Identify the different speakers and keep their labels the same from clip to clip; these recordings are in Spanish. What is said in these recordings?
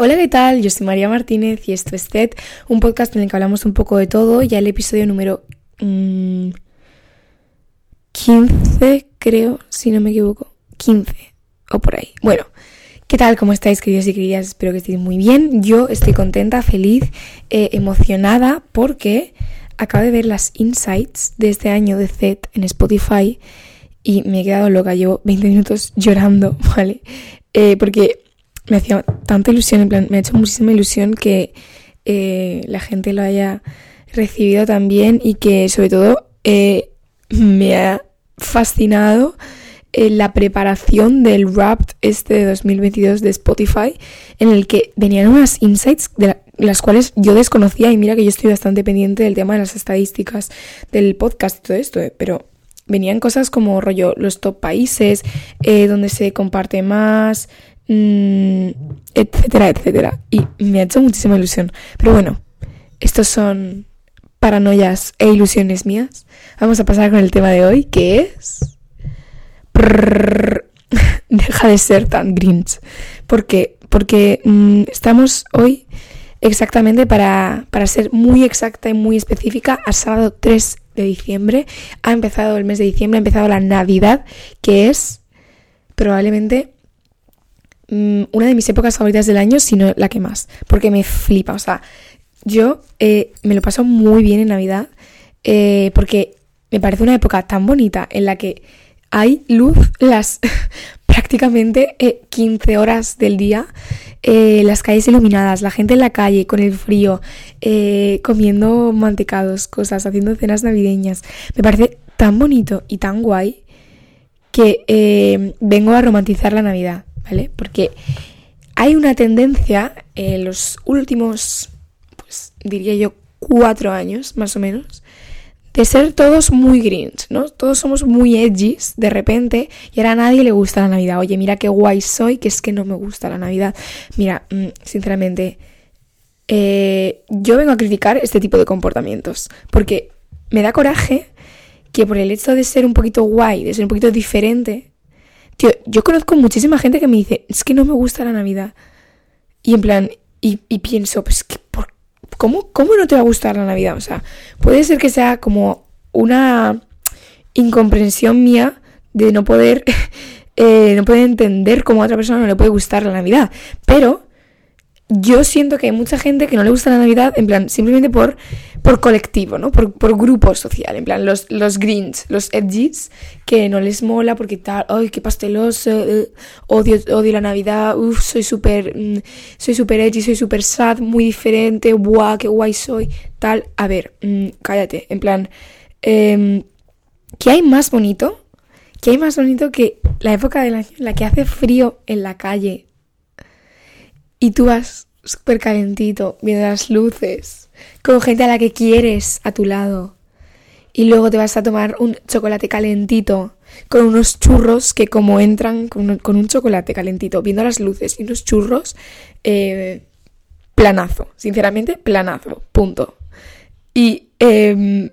Speaker 1: Hola, ¿qué tal? Yo soy María Martínez y esto es TED, un podcast en el que hablamos un poco de todo, ya el episodio número 15, mm, creo, si no me equivoco, 15 o por ahí. Bueno, ¿qué tal? ¿Cómo estáis, queridos y queridas? Espero que estéis muy bien. Yo estoy contenta, feliz, eh, emocionada porque acabo de ver las insights de este año de TED en Spotify y me he quedado loca, llevo 20 minutos llorando, ¿vale? Eh, porque me hacía tanta ilusión, en plan, me ha hecho muchísima ilusión que eh, la gente lo haya recibido también y que sobre todo eh, me ha fascinado eh, la preparación del rap este de 2022 de Spotify en el que venían unas insights de las cuales yo desconocía y mira que yo estoy bastante pendiente del tema de las estadísticas del podcast y todo esto, pero venían cosas como rollo los top países, donde se comparte más, Mm, etcétera, etcétera. Y me ha hecho muchísima ilusión. Pero bueno, estos son paranoias e ilusiones mías. Vamos a pasar con el tema de hoy, que es... Deja de ser tan grinch. ¿Por qué? Porque mm, estamos hoy exactamente para, para ser muy exacta y muy específica al sábado 3 de diciembre. Ha empezado el mes de diciembre, ha empezado la Navidad, que es probablemente Mm, una de mis épocas favoritas del año, sino la que más, porque me flipa, o sea, yo eh, me lo paso muy bien en Navidad, eh, porque me parece una época tan bonita en la que hay luz las prácticamente 15 eh, horas del día, las calles iluminadas, la gente en la calle con el frío, comiendo mantecados, cosas, haciendo cenas navideñas. Me parece tan bonito y tan guay que vengo a romantizar la Navidad. ¿Vale? Porque hay una tendencia en los últimos, pues diría yo, cuatro años, más o menos, de ser todos muy greens, ¿no? Todos somos muy edgys de repente y ahora a nadie le gusta la Navidad. Oye, mira qué guay soy, que es que no me gusta la Navidad. Mira, mm, sinceramente, eh, yo vengo a criticar este tipo de comportamientos porque me da coraje que por el hecho de ser un poquito guay, de ser un poquito diferente, Tío, yo conozco muchísima gente que me dice, es que no me gusta la Navidad. Y en plan, y, pienso, pues, que por, ¿cómo, ¿cómo no te va a gustar la Navidad? O sea, puede ser que sea como una incomprensión mía de no poder, eh, no poder entender cómo a otra persona no le puede gustar la Navidad. Pero yo siento que hay mucha gente que no le gusta la Navidad, en plan, simplemente por, por colectivo, ¿no? Por, grupo social, en plan, los, los greens, los edgys, que no les mola porque tal, ay, qué pasteloso, eh, odio, odio la Navidad, uff, soy súper, mm, soy súper edgy, soy súper sad, muy diferente, guau, qué guay soy, tal. A ver, mm, cállate, en plan, eh, ¿qué hay más bonito? ¿Qué hay más bonito que la época del año en la que hace frío en la calle, y tú vas súper calentito, viendo las luces, con gente a la que quieres a tu lado. Y luego te vas a tomar un chocolate calentito con unos churros que como entran con un, chocolate calentito, viendo las luces y unos churros, eh, planazo, sinceramente, planazo, punto. Y em,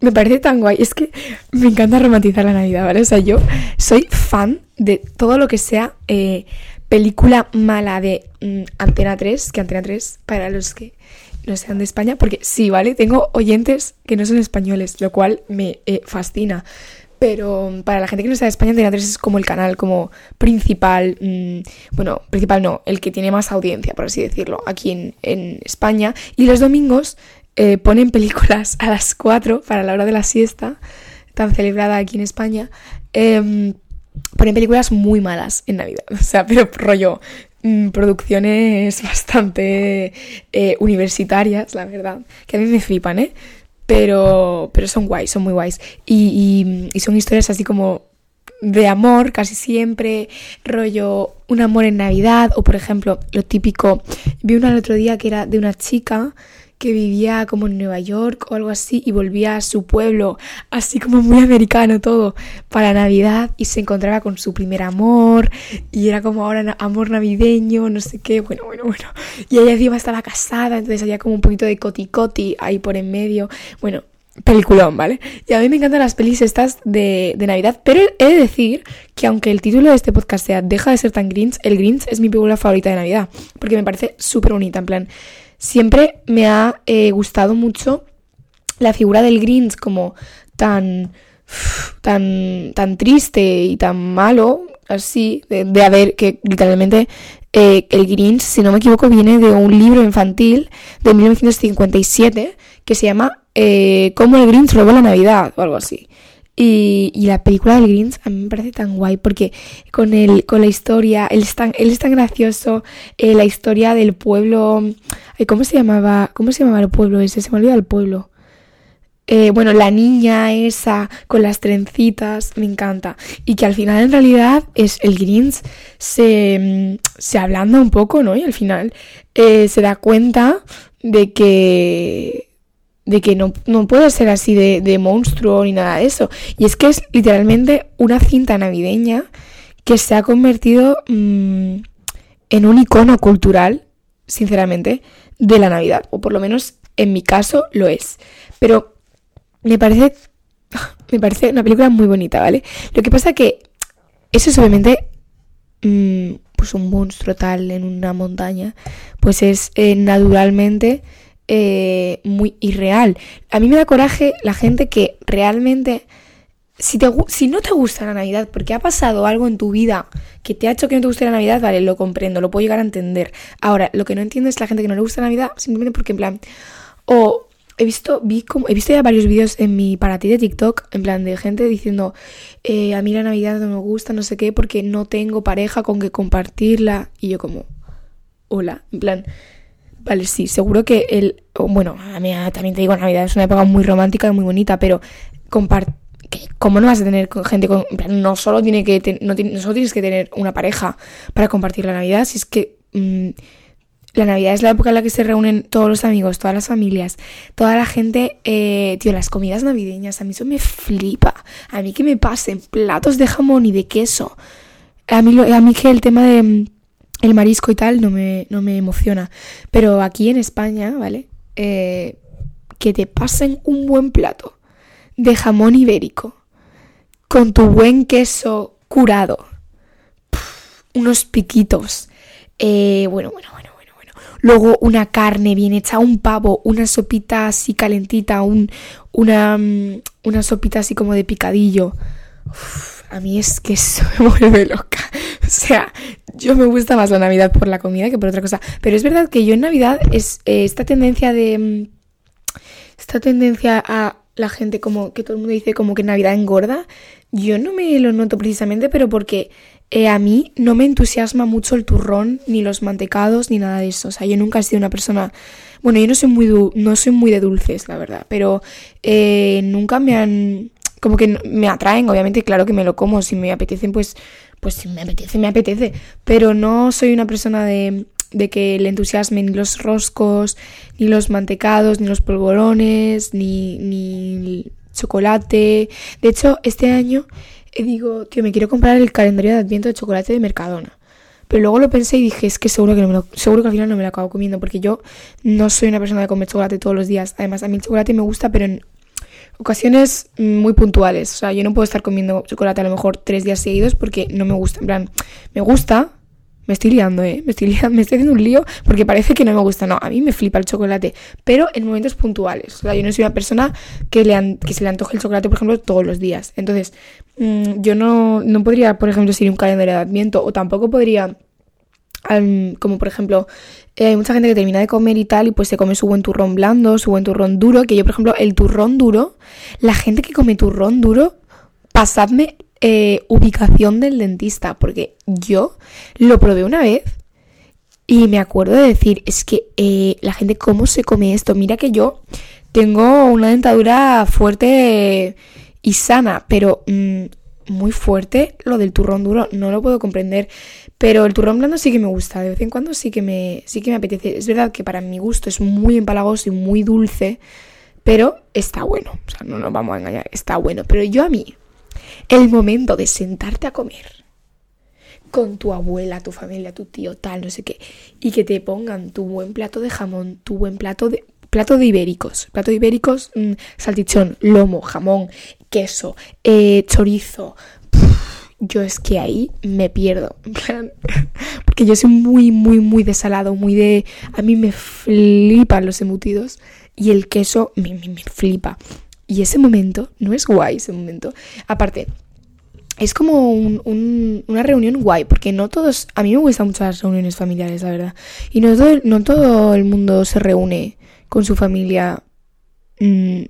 Speaker 1: me parece tan guay, es que me encanta romantizar la Navidad, ¿vale? O sea, yo soy fan de todo lo que sea eh, película mala de mm, Antena 3, que Antena 3, para los que no sean de España, porque sí, ¿vale? Tengo oyentes que no son españoles, lo cual me eh, fascina. Pero mm, para la gente que no sea de España, Antena 3 es como el canal como principal, mm, bueno, principal no, el que tiene más audiencia, por así decirlo, aquí en, España. Y los domingos eh, ponen películas a las 4 para la hora de la siesta, tan celebrada aquí en España. Eh, ponen películas muy malas en Navidad. O sea, pero rollo, mm, producciones bastante eh, universitarias, la verdad. Que a mí me flipan, ¿eh? Pero, pero son guays, son muy guays. Y, y, son historias así como de amor casi siempre, rollo un amor en Navidad o por ejemplo lo típico, vi una el otro día que era de una chica que vivía como en Nueva York o algo así y volvía a su pueblo, así como muy americano todo, para Navidad y se encontraba con su primer amor y era como ahora amor navideño, no sé qué, bueno, bueno, bueno. Y ella encima estaba casada, entonces había como un poquito de coti ahí por en medio. Bueno, peliculón, ¿vale? Y a mí me encantan las pelis estas de, de, Navidad, pero he de decir que aunque el título de este podcast sea Deja de ser tan Grinch, el Grinch es mi película favorita de Navidad, porque me parece súper bonita, en plan, siempre me ha eh, gustado mucho la figura del Grinch como tan, tan, tan triste y tan malo, así, de, de haber, que literalmente eh, el Grinch, si no me equivoco, viene de un libro infantil de 1957 que se llama eh, Cómo el Grinch robó la Navidad o algo así. Y, la película del Grinch a mí me parece tan guay porque con, el, con la historia, él es tan, él es tan gracioso, eh, la historia del pueblo, ¿cómo se llamaba? ¿Cómo se llamaba el pueblo ese? Se me olvida el pueblo. Eh, bueno, la niña esa con las trencitas, me encanta. Y que al final en realidad es el Grinch se, se ablanda un poco, ¿no? Y al final eh, se da cuenta de que de que no, puede ser así de, monstruo ni nada de eso. Y es que es literalmente una cinta navideña que se ha convertido mm, en un icono cultural, sinceramente, de la Navidad. O por lo menos en mi caso lo es. Pero me parece, me parece una película muy bonita, ¿vale? Lo que pasa que eso es obviamente mm, pues un monstruo tal en una montaña, pues es eh, naturalmente eh, muy irreal. A mí me da coraje la gente que realmente, si, te, si no te gusta la Navidad, porque ha pasado algo en tu vida que te ha hecho que no te guste la Navidad, vale, lo comprendo, lo puedo llegar a entender. Ahora, lo que no entiendo es la gente que no le gusta la Navidad simplemente porque en plan, o he visto, he visto ya varios vídeos en mi para ti de TikTok, en plan de gente diciendo, eh, a mí la Navidad no me gusta, no sé qué, porque no tengo pareja con que compartirla. Y yo como, hola, en plan, vale, sí, seguro que el, bueno, a mí también te digo, Navidad es una época muy romántica y muy bonita, pero compartir ¿Cómo no vas a tener gente con.? No solo, tiene que no, solo tienes que tener una pareja para compartir la Navidad, si es que mm, la Navidad es la época en la que se reúnen todos los amigos, todas las familias, toda la gente. Eh, tío, las comidas navideñas, a mí eso me flipa. A mí que me pasen platos de jamón y de queso. A mí, a mí que el tema de mm, el marisco y tal no me, no me emociona. Pero aquí en España, ¿vale? Eh, que te pasen un buen plato de jamón ibérico con tu buen queso curado. unos piquitos. Eh, bueno, bueno, bueno luego una carne bien hecha, un pavo, una sopita así calentita, un, una, mm, una sopita así como de picadillo. A mí es que eso me vuelve loca. O sea, yo me gusta más la Navidad por la comida que por otra cosa. Pero es verdad que yo en Navidad es eh, esta tendencia de... Mm, esta tendencia a la gente como que todo el mundo dice como que Navidad engorda. Yo no me lo noto precisamente, pero porque eh, a mí no me entusiasma mucho el turrón, ni los mantecados, ni nada de eso. O sea, yo nunca he sido una persona... Bueno, yo no soy muy, no soy muy de dulces, la verdad, pero eh, nunca me han... Como que me atraen, obviamente, claro que me lo como. Si me apetecen, pues, pues si me apetece, me apetece. Pero no soy una persona de, de que le entusiasmen ni los roscos, ni los mantecados, ni los polvorones, ni, ni chocolate. De hecho, este año y digo, tío, me quiero comprar el calendario de Adviento de chocolate de Mercadona. Pero luego lo pensé y dije, es que seguro que, no me lo, seguro que al final no me lo acabo comiendo, porque yo no soy una persona de comer chocolate todos los días. Además, a mí el chocolate me gusta, pero en ocasiones muy puntuales. O sea, yo no puedo estar comiendo chocolate a lo mejor tres días seguidos porque no me gusta. En plan, me gusta, me estoy liando, ¿eh? Me estoy liando, me estoy haciendo un lío porque parece que no me gusta. No, a mí me flipa el chocolate, pero en momentos puntuales. O sea, yo no soy una persona que, le que se le antoje el chocolate, por ejemplo, todos los días. Entonces, mm, yo no, no podría, por ejemplo, seguir un calendario de adviento o tampoco podría como por ejemplo, eh, hay mucha gente que termina de comer y tal y pues se come su buen turrón blando, su buen turrón duro, que yo por ejemplo el turrón duro, la gente que come turrón duro, pasadme eh, ubicación del dentista, porque yo lo probé una vez y me acuerdo de decir, es que eh, la gente, ¿cómo se come esto? Mira que yo tengo una dentadura fuerte y sana, pero mm, muy fuerte lo del turrón duro, no lo puedo comprender. Pero el turrón blando sí que me gusta, de vez en cuando sí que me, sí que me apetece. Es verdad que para mi gusto es muy empalagoso y muy dulce, pero está bueno. O sea, no nos vamos a engañar, está bueno. Pero yo a mí, el momento de sentarte a comer con tu abuela, tu familia, tu tío, tal, no sé qué, y que te pongan tu buen plato de jamón, tu buen plato de plato de ibéricos. Plato de ibéricos, mm, saltichón, lomo, jamón, queso, eh, chorizo. Yo es que ahí me pierdo. Porque yo soy muy, muy, muy de salado, muy de... A mí me flipan los embutidos y el queso me, me, me flipa. Y ese momento, no es guay ese momento. Aparte, es como una reunión guay, porque no todos, a mí me gustan mucho las reuniones familiares, la verdad. Y no todo, no todo el mundo se reúne con su familia mm,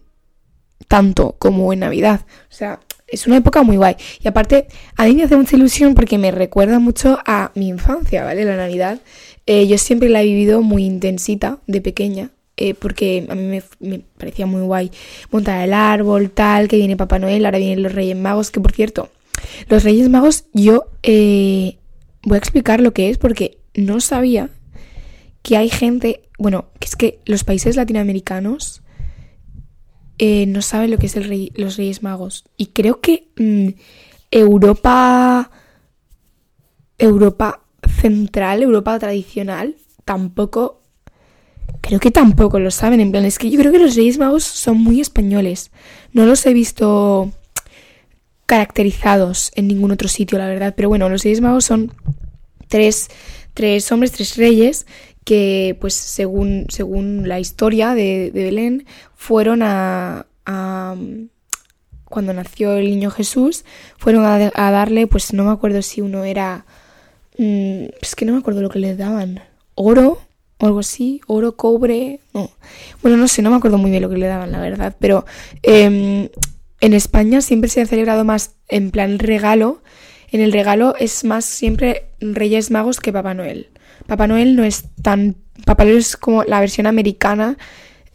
Speaker 1: tanto como en Navidad. O sea, es una época muy guay. Y aparte, a mí me hace mucha ilusión porque me recuerda mucho a mi infancia, ¿vale? La Navidad. Eh, yo siempre la he vivido muy intensita de pequeña. Eh, porque a mí me, parecía muy guay montar el árbol, tal, que viene Papá Noel, ahora vienen los Reyes Magos, que por cierto, los Reyes Magos, yo eh, voy a explicar lo que es porque no sabía que hay gente, bueno, que es que los países latinoamericanos eh, no saben lo que es el rey, los Reyes Magos. Y creo que mm, Europa, Europa central, Europa tradicional, tampoco, creo que tampoco lo saben. En plan, es que yo creo que los Reyes Magos son muy españoles. No los he visto caracterizados en ningún otro sitio, la verdad. Pero bueno, los Reyes Magos son tres, tres hombres, tres reyes que, pues, según, según la historia de, Belén, fueron a, cuando nació el niño Jesús, fueron a, darle, pues no me acuerdo si uno era, mm, es que no me acuerdo lo que le daban, oro o algo así, oro, cobre, no. Bueno, no sé, no me acuerdo muy bien lo que le daban, la verdad, pero eh, en España siempre se ha celebrado más en plan regalo. En el regalo es más siempre Reyes Magos que Papá Noel. Papá Noel no es tan... Papá Noel es como la versión americana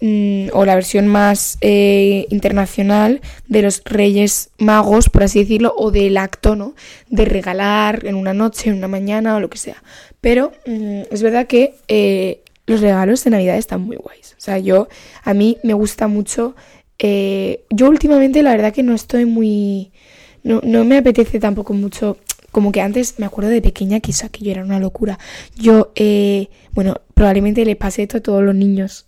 Speaker 1: mm, o la versión más eh, internacional de los Reyes Magos, por así decirlo, o del acto, ¿no? De regalar en una noche, en una mañana o lo que sea. Pero mm, es verdad que eh, los regalos de Navidad están muy guays. O sea, yo, a mí me gusta mucho eh, yo últimamente la verdad que no estoy muy... No, no, me apetece tampoco mucho... Como que antes me acuerdo de pequeña que eso aquello era una locura. Yo, eh, bueno, probablemente le pasé esto a todos los niños.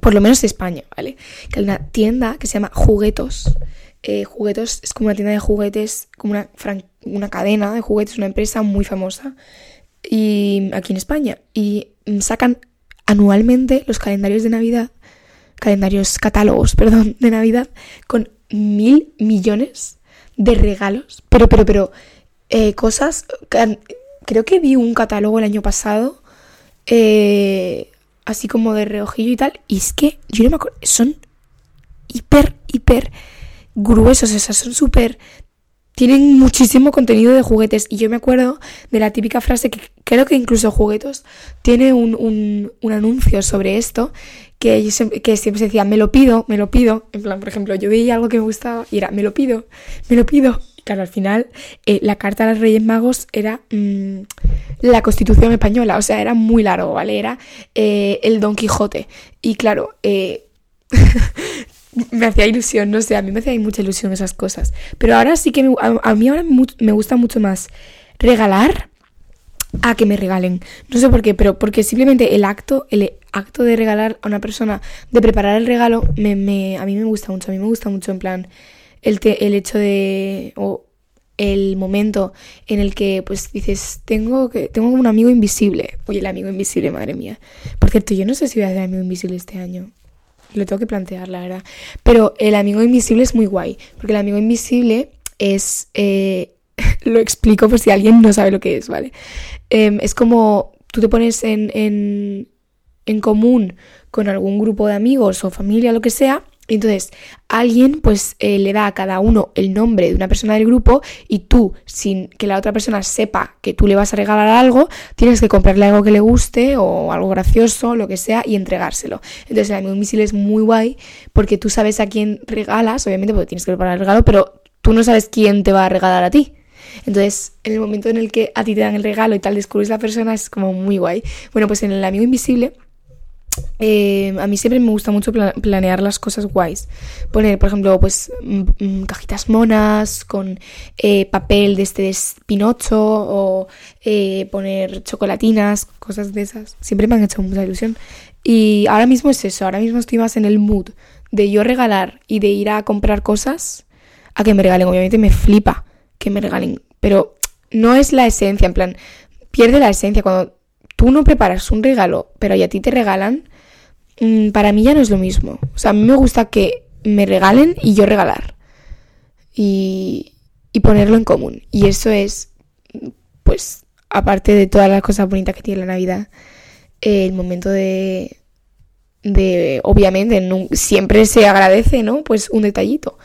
Speaker 1: Por lo menos en España, ¿vale? Que hay una tienda que se llama Juguetos. Eh, juguetos es como una tienda de juguetes, como una, una cadena de juguetes, una empresa muy famosa. Y aquí en España. Y sacan anualmente los calendarios de Navidad calendarios, catálogos, perdón, de Navidad con mil millones de regalos. Pero, pero, pero, eh, cosas. Creo que vi un catálogo el año pasado, eh, así como de reojillo y tal, y es que yo no me acuerdo. Son hiper, hiper gruesos, o sea, son súper tienen muchísimo contenido de juguetes. Y yo me acuerdo de la típica frase que creo que incluso Juguetos tiene un, un, un anuncio sobre esto, que, que siempre se decía, me lo pido, me lo pido. En plan, por ejemplo, yo veía algo que me gustaba y era, me lo pido, me lo pido. Claro, al final eh, la carta a los Reyes Magos era mmm, la Constitución española, o sea, era muy largo, ¿vale? Era eh, el Don Quijote. Y claro, eh, me hacía ilusión, no sé, a mí me hacía mucha ilusión esas cosas. Pero ahora sí que me, a, mí ahora me, gusta mucho más regalar a que me regalen. No sé por qué, pero porque simplemente el acto, el acto de regalar a una persona, de preparar el regalo, me, a mí me gusta mucho. A mí me gusta mucho en plan el, el hecho de... O el momento en el que pues dices, tengo que tengo un amigo invisible. Oye, el amigo invisible, madre mía. Por cierto, yo no sé si voy a hacer amigo invisible este año. Lo tengo que plantear, la verdad. Pero el amigo invisible es muy guay. Porque el amigo invisible es. Eh, lo explico por si alguien no sabe lo que es, ¿vale? Em, es como tú te pones en, en, en común con algún grupo de amigos o familia, lo que sea, entonces, alguien pues eh, le da a cada uno el nombre de una persona del grupo y tú, sin que la otra persona sepa que tú le vas a regalar algo, tienes que comprarle algo que le guste o algo gracioso, lo que sea, y entregárselo. Entonces, el amigo invisible es muy guay porque tú sabes a quién regalas, obviamente porque tienes que preparar el regalo, pero tú no sabes quién te va a regalar a ti. Entonces, en el momento en el que a ti te dan el regalo y tal descubres la persona, es como muy guay. Bueno, pues en el amigo invisible eh, a mí siempre me gusta mucho planear las cosas guays. Poner, por ejemplo, pues mm, mm, cajitas monas con eh, papel de este de Pinocho o eh, poner chocolatinas, cosas de esas. Siempre me han hecho mucha ilusión. Y ahora mismo es eso, ahora mismo estoy más en el mood de yo regalar y de ir a comprar cosas a que me regalen. Obviamente me flipa que me regalen, pero no es la esencia, en plan, pierde la esencia cuando tú no preparas un regalo, pero a ti te regalan Mm, para mí ya no es lo mismo. O sea, a mí me gusta que me regalen y yo regalar. Y, ponerlo en común. Y eso es, pues, aparte de todas las cosas bonitas que tiene la Navidad, el momento de, de obviamente, siempre se agradece, ¿no? Pues un detallito.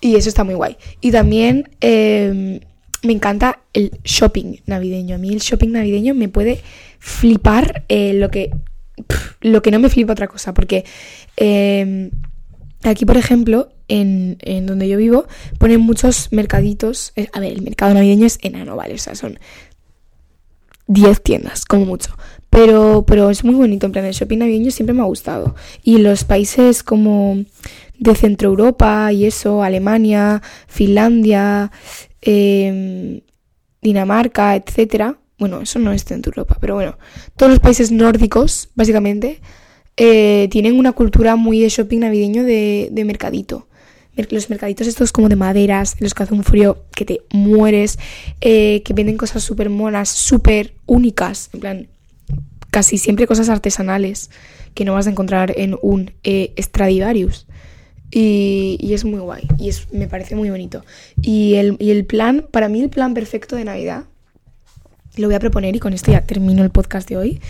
Speaker 1: Y eso está muy guay. Y también em, me encanta el shopping navideño. A mí el shopping navideño me puede flipar eh, lo que lo que no me flipa otra cosa, porque em, aquí, por ejemplo, en, donde yo vivo, ponen muchos mercaditos. Eh, a ver, el mercado navideño es enano, ¿vale? O sea, son 10 tiendas, como mucho. Pero, pero es muy bonito, en plan, el shopping navideño siempre me ha gustado. Y los países como de Centro Europa y eso, Alemania, Finlandia, em, Dinamarca, etcétera, bueno, eso no es en Europa, pero bueno, todos los países nórdicos, básicamente, eh, tienen una cultura muy de shopping navideño de, mercadito. Los mercaditos estos como de maderas, los que hace un frío que te mueres, eh, que venden cosas súper monas, súper únicas, en plan, casi siempre cosas artesanales que no vas a encontrar en un eh, Stradivarius. Y, es muy guay, y es, me parece muy bonito. Y el, y el plan, para mí el plan perfecto de Navidad lo voy a proponer y con esto ya termino el podcast de hoy.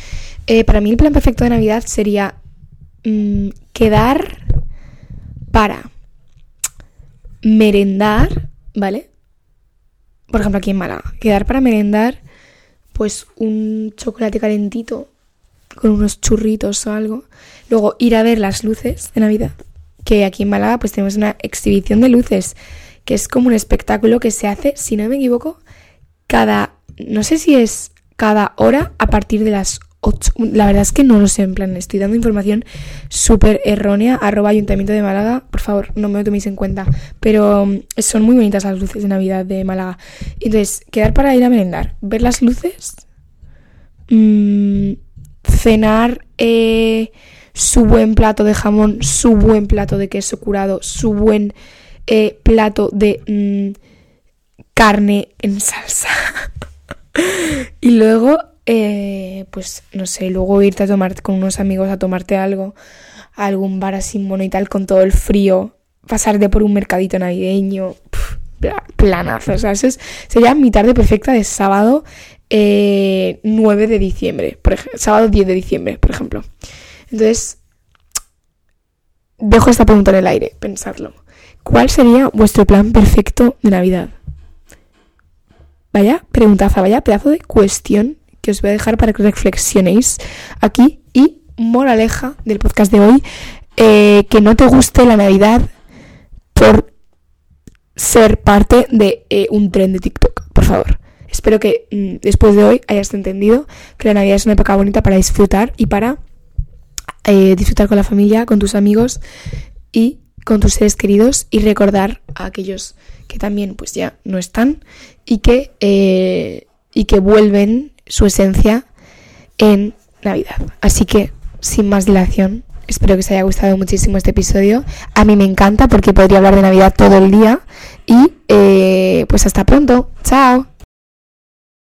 Speaker 1: Eh, para mí el plan perfecto de Navidad sería mm, quedar para merendar, ¿vale? Por ejemplo, aquí en Málaga, quedar para merendar pues un chocolate calentito con unos churritos o algo. Luego ir a ver las luces de Navidad, que aquí en Málaga pues tenemos una exhibición de luces, que es como un espectáculo que se hace, si no me equivoco, cada no sé si es cada hora a partir de las 8. La verdad es que no lo sé, en plan, estoy dando información súper errónea. Arroba Ayuntamiento de Málaga, por favor, no me lo toméis en cuenta. Pero mm, son muy bonitas las luces de Navidad de Málaga. Entonces, quedar para ir a merendar, ver las luces, mm, cenar eh, su buen plato de jamón, su buen plato de queso curado, su buen eh, plato de mm, carne en salsa. y luego, eh, pues no sé, luego irte a tomar con unos amigos a tomarte algo, a algún bar así mono y tal, con todo el frío, pasarte por un mercadito navideño, planazo. O sea, eso sería mi tarde perfecta de sábado 9 eh, de diciembre, por ejemplo, sábado 10 de diciembre, por ejemplo. Entonces, dejo esta pregunta en el aire, pensarlo. ¿Cuál sería vuestro plan perfecto de Navidad? Vaya preguntaza, vaya pedazo de cuestión que os voy a dejar para que reflexionéis aquí. Y moraleja del podcast de hoy, eh, que no te guste la Navidad por ser parte de eh, un tren de TikTok, por favor. Espero que mm, después de hoy hayas entendido que la Navidad es una época bonita para disfrutar y para eh, disfrutar con la familia, con tus amigos y con tus seres queridos y recordar a aquellos que también pues ya no están y que, eh, y que vuelven su esencia en Navidad. Así que, sin más dilación, espero que os haya gustado muchísimo este episodio. A mí me encanta porque podría hablar de Navidad todo el día. Y eh, pues hasta pronto. Chao.